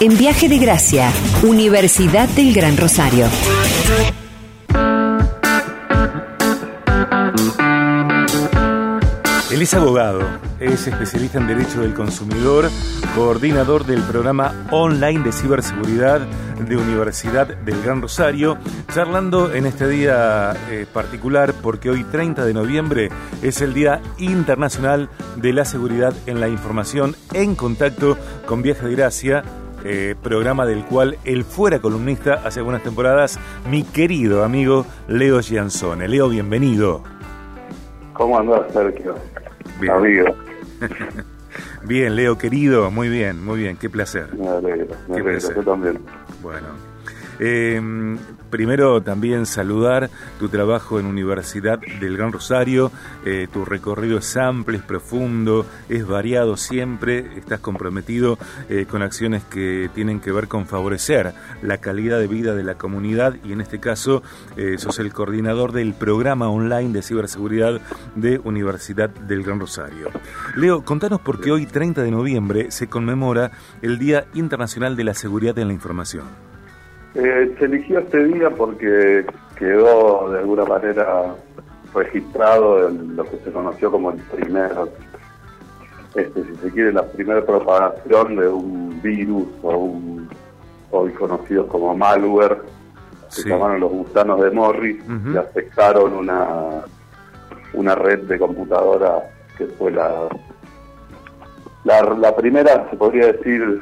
en Viaje de Gracia, Universidad del Gran Rosario. Él es abogado, es especialista en Derecho del Consumidor, coordinador del programa online de ciberseguridad de Universidad del Gran Rosario, charlando en este día eh, particular porque hoy 30 de noviembre es el Día Internacional de la Seguridad en la Información en contacto con Viaje de Gracia. Eh, programa del cual él fuera columnista hace algunas temporadas, mi querido amigo Leo Gianzone. Leo, bienvenido. ¿Cómo andás, Sergio? Bien. Amigo, Bien, Leo, querido, muy bien, muy bien, qué placer. me alegro, me Qué alegro, placer. yo también. Bueno, eh, primero también saludar tu trabajo en Universidad del Gran Rosario, eh, tu recorrido es amplio, es profundo, es variado siempre, estás comprometido eh, con acciones que tienen que ver con favorecer la calidad de vida de la comunidad y en este caso eh, sos el coordinador del programa online de ciberseguridad de Universidad del Gran Rosario. Leo, contanos por qué hoy 30 de noviembre se conmemora el Día Internacional de la Seguridad en la Información. Eh, se eligió este día porque quedó de alguna manera registrado en lo que se conoció como el primer, este, si se quiere, la primera propagación de un virus o un, hoy conocidos como malware, que Sí. se llamaron los gusanos de Morris, que afectaron una, una red de computadoras que fue la, la, la primera, se podría decir,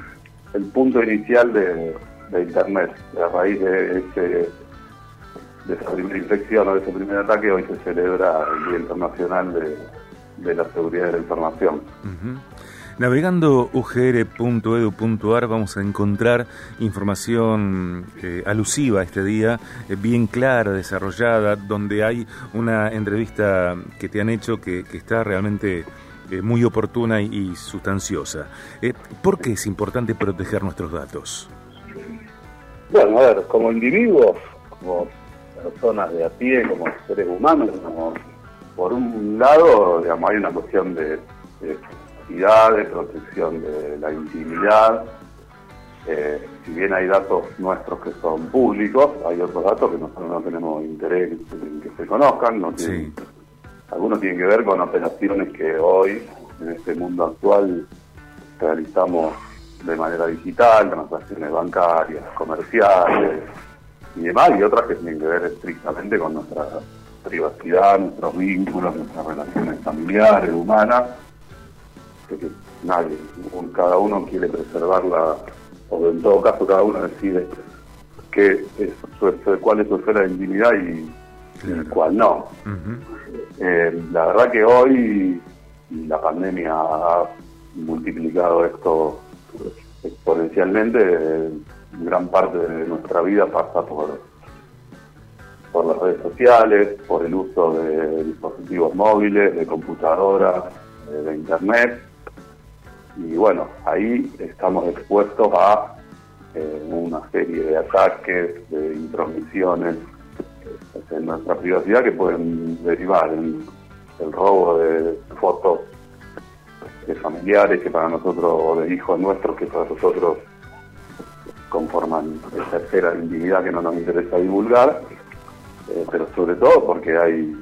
el punto inicial de, de Internet. A raíz de, ese, de esa primera infección o de ese primer ataque, hoy se celebra el Día Internacional de, de la Seguridad de la Información. Ujú. Navegando ugr.edu.ar vamos a encontrar información eh, alusiva a este día, eh, bien clara, desarrollada, donde hay una entrevista que te han hecho que, que está realmente eh, muy oportuna y, y sustanciosa. Eh, ¿Por qué es importante proteger nuestros datos? Bueno, a ver, como individuos, como personas de a pie, como seres humanos, como- por un lado, digamos, hay una cuestión de, de de protección de la intimidad. Eh, si bien hay datos nuestros que son públicos, hay otros datos que nosotros no tenemos interés en que se conozcan. No tienen- Sí. Algunos tienen que ver con operaciones que hoy, en este mundo actual, realizamos de manera digital, transacciones bancarias, comerciales y demás, y otras que tienen que ver estrictamente con nuestra privacidad, nuestros vínculos, nuestras relaciones familiares, humanas, que, que nadie, cada uno quiere preservarla, o en todo caso cada uno decide qué es su- cuál es su esfera de intimidad y, cuál no. Eh, la verdad que hoy la pandemia ha multiplicado esto exponencialmente. Gran parte de nuestra vida pasa por, por las redes sociales, por el uso de dispositivos móviles, de computadoras, eh, de internet. Y bueno, ahí estamos expuestos a eh, una serie de ataques, de intromisiones eh, en nuestra privacidad que pueden derivar en el robo de fotos de familiares que para nosotros, o de hijos nuestros que para nosotros conforman esfera de intimidad que no nos interesa divulgar, eh, pero sobre todo porque hay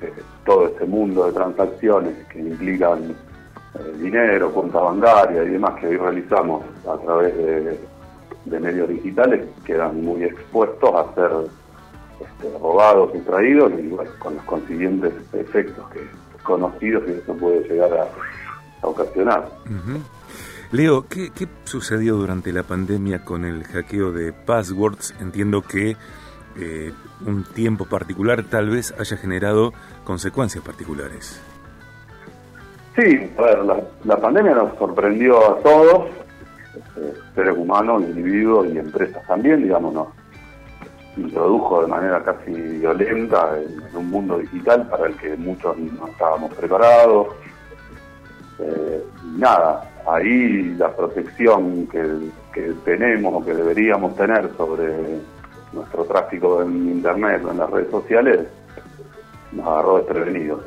eh, todo este mundo de transacciones que implican eh, dinero, cuenta bancaria y demás que hoy realizamos a través de, de medios digitales quedan muy expuestos a ser este, robados, sustraídos y bueno, con los consiguientes efectos que conocidos que eso puede llegar a, Leo, ¿qué, qué sucedió durante la pandemia con el hackeo de passwords? Entiendo que eh, un tiempo particular tal vez haya generado consecuencias particulares. Sí, a ver, la, la pandemia nos sorprendió a todos, este, seres humanos, individuos y empresas también, digamos, nos introdujo de manera casi violenta en, en un mundo digital para el que muchos no estábamos preparados. Eh, nada, ahí la protección que, que tenemos o que deberíamos tener sobre nuestro tráfico en Internet o en las redes sociales nos agarró desprevenidos.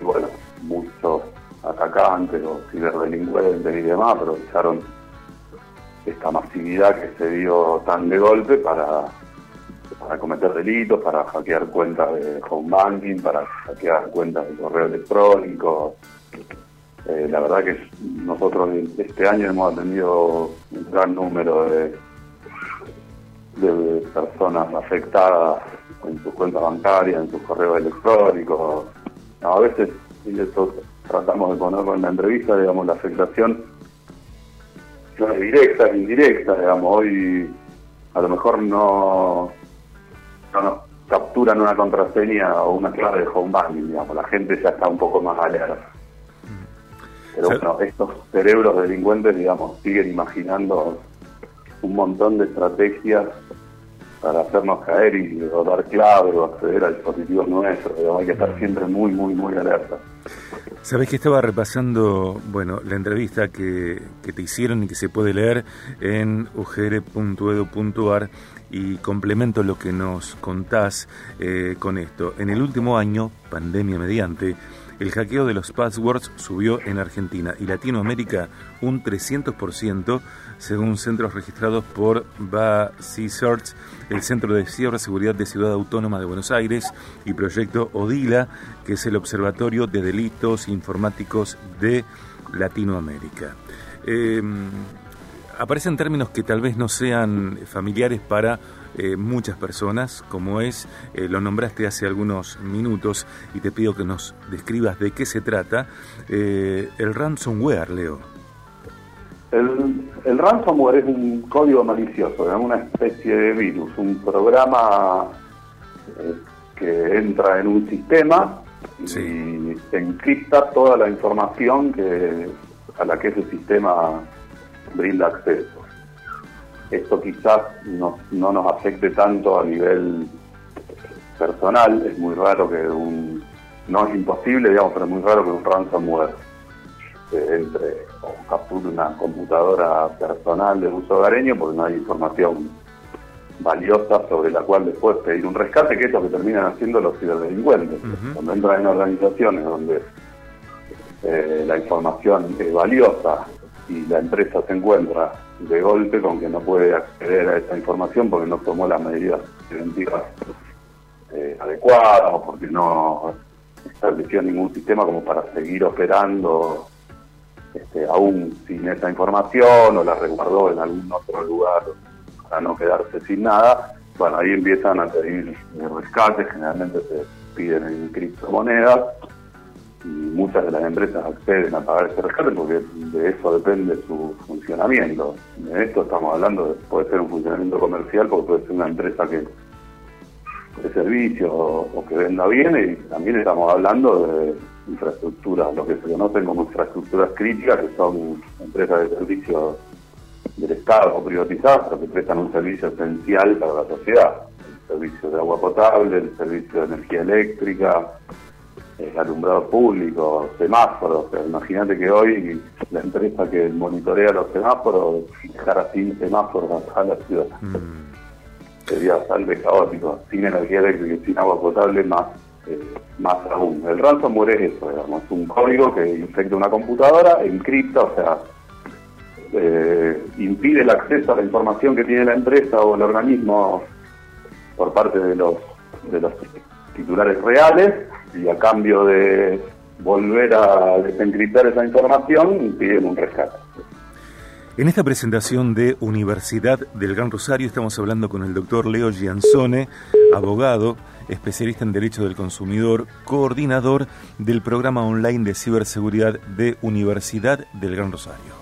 y bueno, muchos atacantes o ciberdelincuentes y demás aprovecharon esta masividad que se dio tan de golpe para, para cometer delitos, para hackear cuentas de home banking, para hackear cuentas de correo electrónico. Eh, la verdad que nosotros este año hemos atendido un gran número de, personas afectadas en sus cuentas bancarias, en sus correos electrónicos. a veces, y eso tratamos de ponerlo en la entrevista, digamos, la afectación no es directa, es indirecta, digamos, hoy a lo mejor no, no capturan una contraseña o una clave de home banking, digamos, la gente ya está un poco más alerta. Pero bueno, estos cerebros delincuentes, digamos, siguen imaginando un montón de estrategias para hacernos caer y dar clave o acceder a dispositivos nuestros. Hay que estar siempre muy, muy, muy alerta. Sabes que estaba repasando, bueno, la entrevista que, te hicieron y que se puede leer en ugr.edu.ar y complemento lo que nos contás eh, con esto. En el último año, pandemia mediante, el hackeo de los passwords subió en Argentina y Latinoamérica un 300%, según centros registrados por BASI-Search, el Centro de Ciberseguridad de Ciudad Autónoma de Buenos Aires, y Proyecto ODILA, que es el Observatorio de Delitos Informáticos de Latinoamérica. Em, aparecen términos que tal vez no sean familiares para eh, muchas personas, como es, eh, lo nombraste hace algunos minutos y te pido que nos describas de qué se trata, eh, el ransomware, Leo. El, ransomware es un código malicioso, es una especie de virus, un programa que entra en un sistema y se encripta toda la información que, a la que ese sistema brinda acceso esto quizás no, no nos afecte tanto a nivel personal, es muy raro que un, no es imposible, digamos, pero es muy raro que un ransomware entre o capture una computadora personal de uso hogareño porque no hay información valiosa sobre la cual después pedir un rescate, que es lo que terminan haciendo los ciberdelincuentes. Cuando entran en organizaciones donde eh, la información es valiosa y la empresa se encuentra de golpe con que no puede acceder a esa información porque no tomó las medidas preventivas eh, adecuadas o porque no estableció ningún sistema como para seguir operando este, aún sin esa información o la resguardó en algún otro lugar para no quedarse sin nada. Bueno, ahí empiezan a pedir rescates, generalmente se piden en criptomonedas y muchas de las empresas acceden a pagar ese rescate porque de eso depende su funcionamiento. De esto estamos hablando, puede ser un funcionamiento comercial porque puede ser una empresa que de servicio o, que venda bienes y también estamos hablando de infraestructuras, lo que se conocen como infraestructuras críticas, que son empresas de servicios del Estado o privatizadas, pero que prestan un servicio esencial para la sociedad. El servicio de agua potable, el servicio de energía eléctrica, el alumbrado público, semáforos. Imagínate que hoy la empresa que monitorea los semáforos dejara sin semáforos a la ciudad. Mm. Sería salve caótico, sin energía eléctrica y sin agua potable más eh, más aún. El ransomware es eso, digamos, es un código que infecta una computadora, encripta, o sea, eh, impide el acceso a la información que tiene la empresa o el organismo por parte de los de los titulares reales y a cambio de volver a desencriptar esa información piden un rescate. En esta presentación de Universidad del Gran Rosario estamos hablando con el doctor Leo Gianzone, abogado, especialista en Derecho del Consumidor, coordinador del programa online de ciberseguridad de Universidad del Gran Rosario.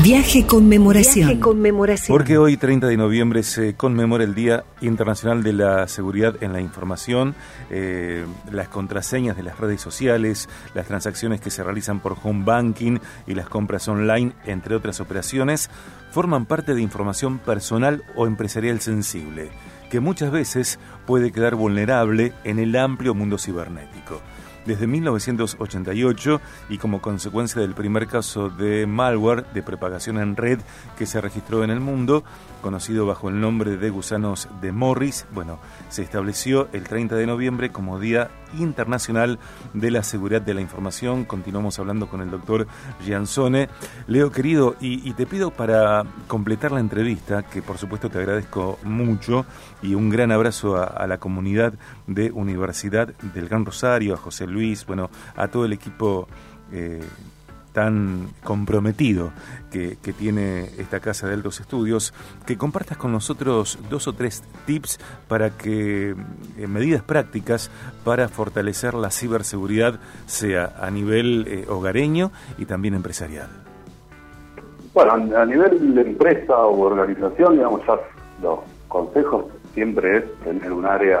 Viaje conmemoración. conmemoración. Porque hoy, 30 de noviembre, se conmemora el Día Internacional de la Seguridad en la Información, eh, las contraseñas de las redes sociales, las transacciones que se realizan por home banking y las compras online, entre otras operaciones, forman parte de información personal o empresarial sensible, que muchas veces puede quedar vulnerable en el amplio mundo cibernético desde 1988 y como consecuencia del primer caso de malware de propagación en red que se registró en el mundo, conocido bajo el nombre de gusanos de Morris, bueno, se estableció el 30 de noviembre como Día Internacional de la Seguridad de la Información. Continuamos hablando con el doctor Giansone. Leo, querido, y, te pido para completar la entrevista, que por supuesto te agradezco mucho, y un gran abrazo a, la comunidad de Universidad del Gran Rosario, a José Luis, bueno, a todo el equipo. Eh, tan comprometido que, tiene esta casa de altos estudios, que compartas con nosotros dos o tres tips para que eh, medidas prácticas para fortalecer la ciberseguridad sea a nivel eh, hogareño y también empresarial. Bueno, a nivel de empresa o organización, digamos, ya los consejos siempre es tener un área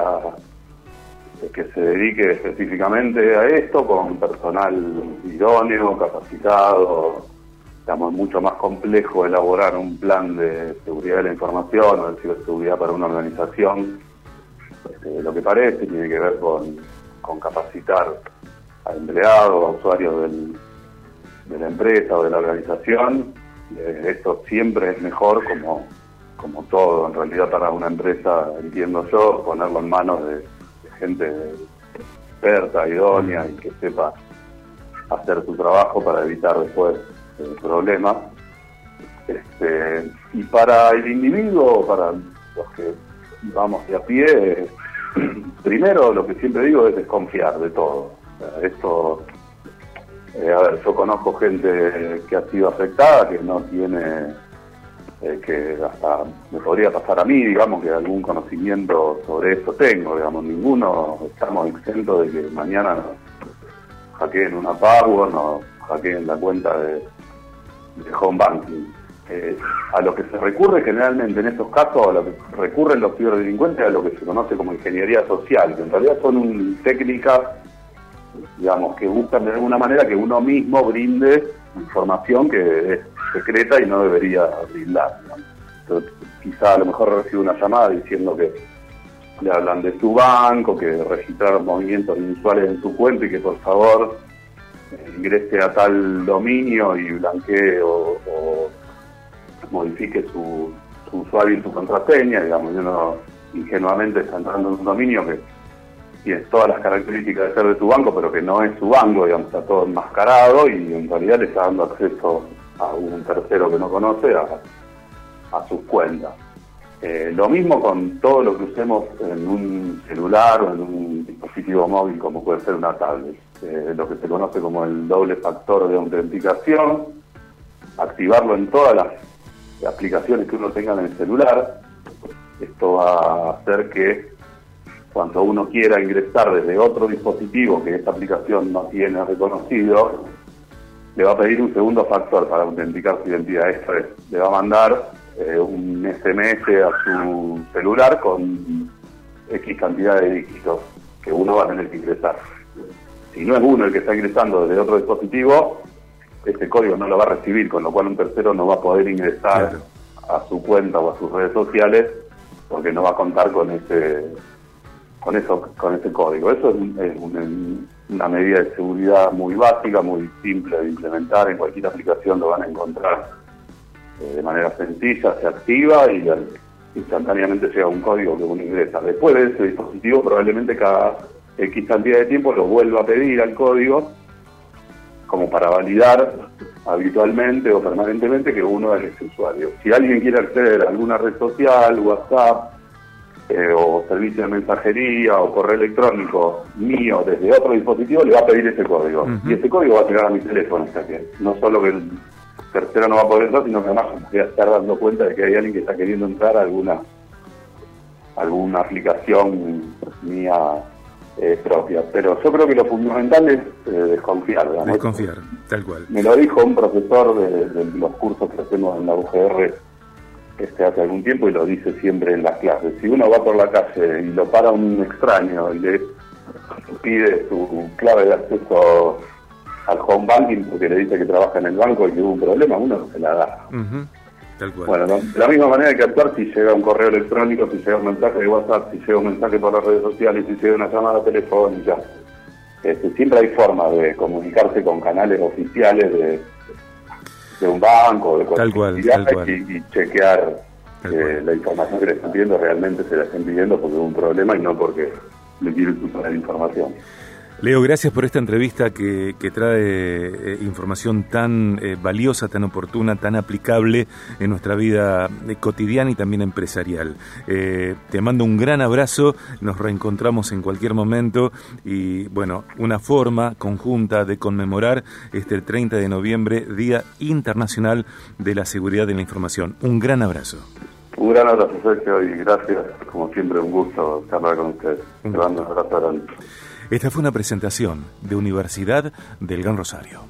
que se dedique específicamente a esto con personal idóneo, capacitado. Digamos, mucho más complejo elaborar un plan de seguridad de la información o de ciberseguridad para una organización. Este, lo que parece tiene que ver con, capacitar a empleados, a usuarios de la empresa o de la organización. Eh, esto siempre es mejor como, como todo, en realidad para una empresa, entiendo yo, ponerlo en manos de gente experta, idónea y que sepa hacer su trabajo para evitar después problemas. Este, y para el individuo, para los que vamos de a pie, primero lo que siempre digo es desconfiar de todo. esto, eh, a ver, yo conozco gente que ha sido afectada, que no tiene eh, que hasta me podría pasar a mí, digamos, que algún conocimiento sobre esto tengo, digamos, ninguno estamos exentos de que mañana nos hackeen una password, nos hackeen la cuenta de, home banking. Eh, a lo que se recurre generalmente en estos casos, a lo que recurren los ciberdelincuentes, a lo que se conoce como ingeniería social, que en realidad son técnicas, digamos, que buscan de alguna manera que uno mismo brinde información que es secreta y no debería brindar. quizá a lo mejor recibe una llamada diciendo que le hablan de su banco, que registraron movimientos inusuales en su cuenta y que por favor ingrese a tal dominio y blanquee o, modifique su, usuario y su contraseña, digamos, uno ingenuamente está entrando en un dominio que tiene todas las características de ser de su banco, pero que no es su banco, digamos, está todo enmascarado y en realidad le está dando acceso a un tercero que no conoce a, sus cuentas. Eh, lo mismo con todo lo que usemos en un celular o en un dispositivo móvil como puede ser una tablet. Eh, lo que se conoce como el doble factor de autenticación, activarlo en todas las aplicaciones que uno tenga en el celular. Esto va a hacer que cuando uno quiera ingresar desde otro dispositivo que esta aplicación no tiene reconocido, le va a pedir un segundo factor para autenticar su identidad. Esto es, le va a mandar eh, un SMS a su celular con X cantidad de dígitos que uno va a tener que ingresar. Si no es uno el que está ingresando desde otro dispositivo, ese código no lo va a recibir, con lo cual un tercero no va a poder ingresar a su cuenta o a sus redes sociales porque no va a contar con ese con eso con ese código. Eso es, una medida de seguridad muy básica, muy simple de implementar. En cualquier aplicación lo van a encontrar eh, de manera sencilla, se activa y instantáneamente llega un código que uno ingresa. Después de ese dispositivo, probablemente cada X cantidad de tiempo lo vuelva a pedir al código como para validar habitualmente o permanentemente que uno es ese usuario. Si alguien quiere acceder a alguna red social, WhatsApp, eh, o servicio de mensajería o correo electrónico mío desde otro dispositivo, le va a pedir ese código. Y ese código va a llegar a mi teléfono. Que no solo que el tercero no va a poder entrar, sino que además voy a estar dando cuenta de que hay alguien que está queriendo entrar a alguna, alguna aplicación mía eh, propia. Pero yo creo que lo fundamental es eh, desconfiar. Desconfiar, tal cual. Me lo dijo un profesor de, de los cursos que hacemos en la UGR este, hace algún tiempo y lo dice siempre en las clases. Si uno va por la calle y lo para un extraño y le pide su clave de acceso al home banking porque le dice que trabaja en el banco y que hubo un problema, uno no se la da. Bueno, de la misma manera hay que actuar si llega un correo electrónico, si llega un mensaje de WhatsApp, si llega un mensaje por las redes sociales, si llega una llamada telefónica. Este, siempre hay forma de comunicarse con canales oficiales de, de un banco, de tal cual, Y, chequear eh, la información que le están pidiendo realmente se la están pidiendo porque hubo un problema y no porque le quiero la información. Leo, gracias por esta entrevista que, trae eh, información tan eh, valiosa, tan oportuna, tan aplicable en nuestra vida eh, cotidiana y también empresarial. te mando un gran abrazo, nos reencontramos en cualquier momento y bueno, una forma conjunta de conmemorar este 30 de noviembre, Día Internacional de la Seguridad de la Información. Un gran abrazo. Un gran abrazo, Sergio, y gracias. Como siempre, un gusto charlar con ustedes. Un abrazo esta fue una presentación de Universidad del Gran Rosario.